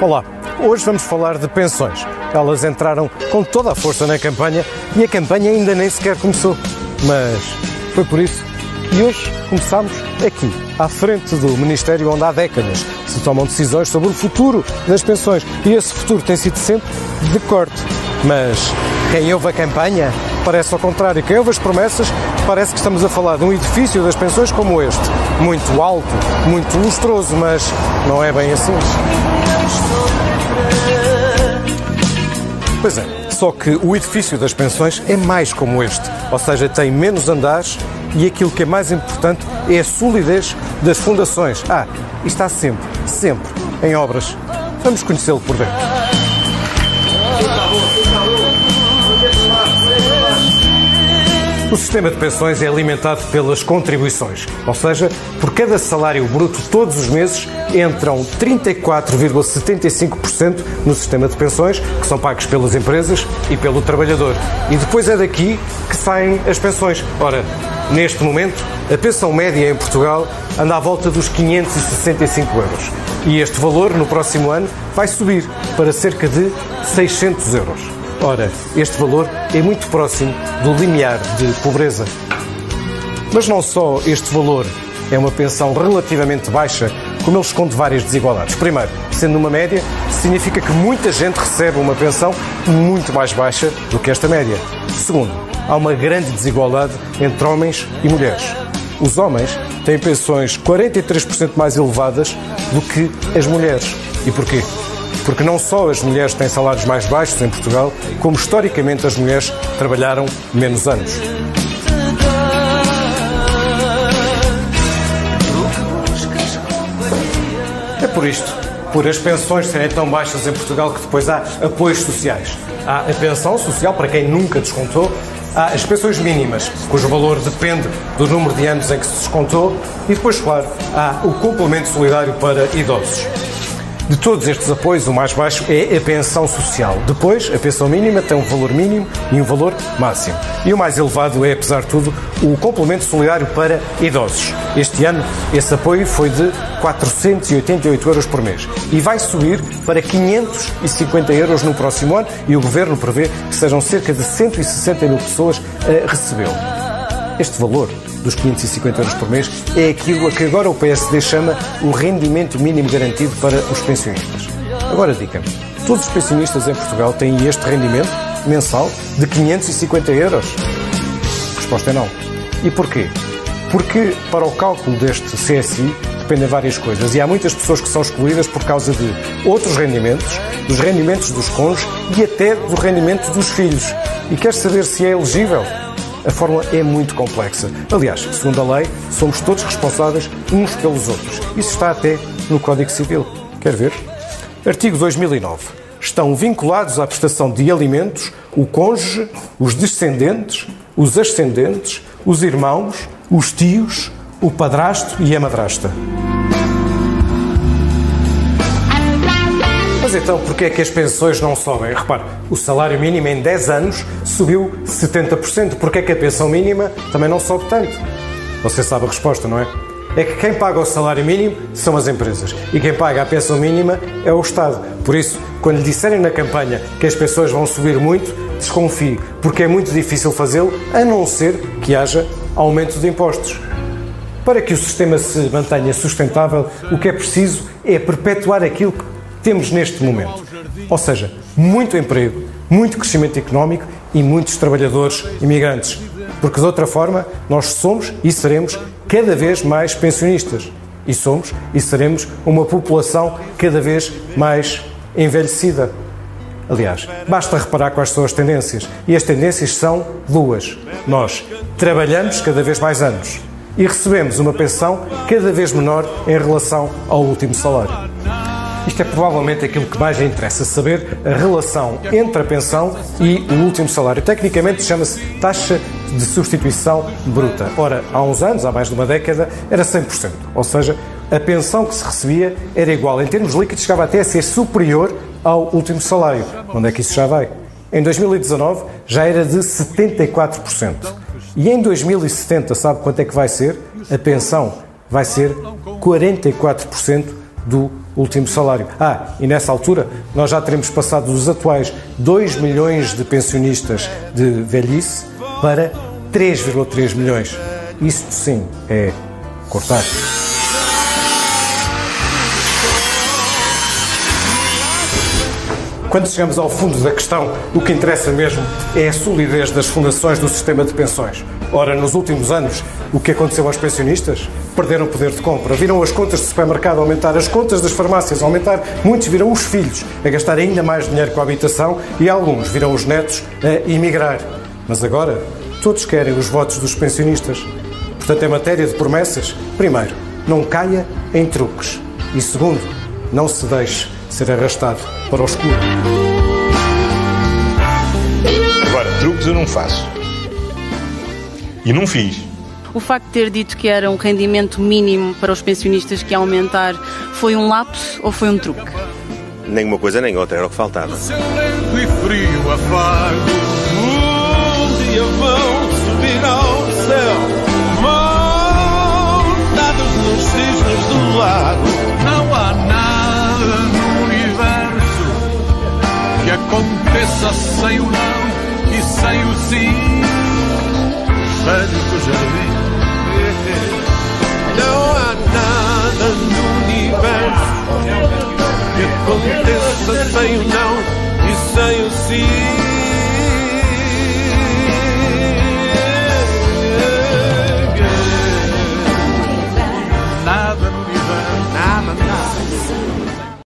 Olá, hoje vamos falar de pensões. Elas entraram com toda a força na campanha e a campanha ainda nem sequer começou. Mas foi por isso que hoje começámos aqui, à frente do Ministério onde há décadas se tomam decisões sobre o futuro das pensões. E esse futuro tem sido sempre de corte. Mas quem ouve a campanha parece ao contrário. Quem ouve as promessas parece que estamos a falar de um edifício das pensões como este. Muito alto, muito lustroso, mas não é bem assim. Pois é, só que o edifício das pensões é mais como este, ou seja, tem menos andares e aquilo que é mais importante é a solidez das fundações. Ah, e está sempre, sempre em obras. Vamos conhecê-lo por dentro. O sistema de pensões é alimentado pelas contribuições, ou seja, por cada salário bruto todos os meses entram 34,75% no sistema de pensões, que são pagos pelas empresas e pelo trabalhador. E depois é daqui que saem as pensões. Ora, neste momento, a pensão média em Portugal anda à volta dos 565 euros. E este valor, no próximo ano, vai subir para cerca de 600 euros. Ora, este valor é muito próximo do limiar de pobreza. Mas não só este valor é uma pensão relativamente baixa, como ele esconde várias desigualdades. Primeiro, sendo uma média, significa que muita gente recebe uma pensão muito mais baixa do que esta média. Segundo, há uma grande desigualdade entre homens e mulheres. Os homens têm pensões 43% mais elevadas do que as mulheres. E porquê? Porque não só as mulheres têm salários mais baixos em Portugal, como historicamente as mulheres trabalharam menos anos. É por isto, por as pensões serem tão baixas em Portugal, que depois há apoios sociais. Há a pensão social, para quem nunca descontou, há as pensões mínimas, cujo valor depende do número de anos em que se descontou, e depois, claro, há o complemento solidário para idosos. De todos estes apoios, o mais baixo é a pensão social. Depois, a pensão mínima tem um valor mínimo e um valor máximo. E o mais elevado é, apesar de tudo, o complemento solidário para idosos. Este ano, esse apoio foi de 488 euros por mês e vai subir para 550 euros no próximo ano e o Governo prevê que sejam cerca de 160 mil pessoas a recebê-lo. Este valor dos 550 euros por mês é aquilo a que agora o PSD chama o rendimento mínimo garantido para os pensionistas. Agora diga-me, todos os pensionistas em Portugal têm este rendimento mensal de 550 euros? A resposta é não. E porquê? Porque para o cálculo deste CSI dependem várias coisas e há muitas pessoas que são excluídas por causa de outros rendimentos, dos rendimentos dos cônjuges e até do rendimento dos filhos. E quer saber se é elegível? A fórmula é muito complexa. Aliás, segundo a lei, somos todos responsáveis uns pelos outros. Isso está até no Código Civil. Quer ver? Artigo 2009. Estão vinculados à prestação de alimentos o cônjuge, os descendentes, os ascendentes, os irmãos, os tios, o padrasto e a madrasta. Mas então, porquê é que as pensões não sobem? Repare, o salário mínimo em 10 anos subiu 70%. Porquê é que a pensão mínima também não sobe tanto? Você sabe a resposta, não é? É que quem paga o salário mínimo são as empresas e quem paga a pensão mínima é o Estado. Por isso, quando lhe disserem na campanha que as pensões vão subir muito, desconfie, porque é muito difícil fazê-lo, a não ser que haja aumento de impostos. Para que o sistema se mantenha sustentável, o que é preciso é perpetuar aquilo que temos neste momento. Ou seja, muito emprego, muito crescimento económico e muitos trabalhadores imigrantes. Porque de outra forma, nós somos e seremos cada vez mais pensionistas. E somos e seremos uma população cada vez mais envelhecida. Aliás, basta reparar quais são as tendências. E as tendências são duas. Nós trabalhamos cada vez mais anos e recebemos uma pensão cada vez menor em relação ao último salário. Isto é provavelmente aquilo que mais interessa saber, a relação entre a pensão e o último salário. Tecnicamente chama-se taxa de substituição bruta. Ora, há uns anos, há mais de uma década, era 100%. Ou seja, a pensão que se recebia era igual. Em termos líquidos, chegava até a ser superior ao último salário. Onde é que isso já vai? Em 2019 já era de 74%. E em 2070, sabe quanto é que vai ser? A pensão vai ser 44% do último salário. Ah, e nessa altura nós já teremos passado dos atuais 2 milhões de pensionistas de velhice para 3,3 milhões. Isto sim é cortar. Quando chegamos ao fundo da questão, o que interessa mesmo é a solidez das fundações do sistema de pensões. Ora, nos últimos anos, o que aconteceu aos pensionistas? Perderam poder de compra, viram as contas do supermercado aumentar, as contas das farmácias aumentar, muitos viram os filhos a gastar ainda mais dinheiro com a habitação e alguns viram os netos a emigrar. Mas agora, todos querem os votos dos pensionistas. Portanto, em matéria de promessas, primeiro, não caia em truques. E segundo, não se deixe ser arrastado para o escuro. Agora, truques eu não faço. E não fiz. O facto de ter dito que era um rendimento mínimo para os pensionistas que ia aumentar foi um lapso ou foi um truque? Nem uma coisa nem outra, era o que faltava. Seu lento e frio afago, um dia vão subir ao céu, montados nos cisnes do lago. Não há nada no universo que aconteça sem o não e sem o sim. Do jardim. Não há nada no universo que aconteça sem o não e sem o sim.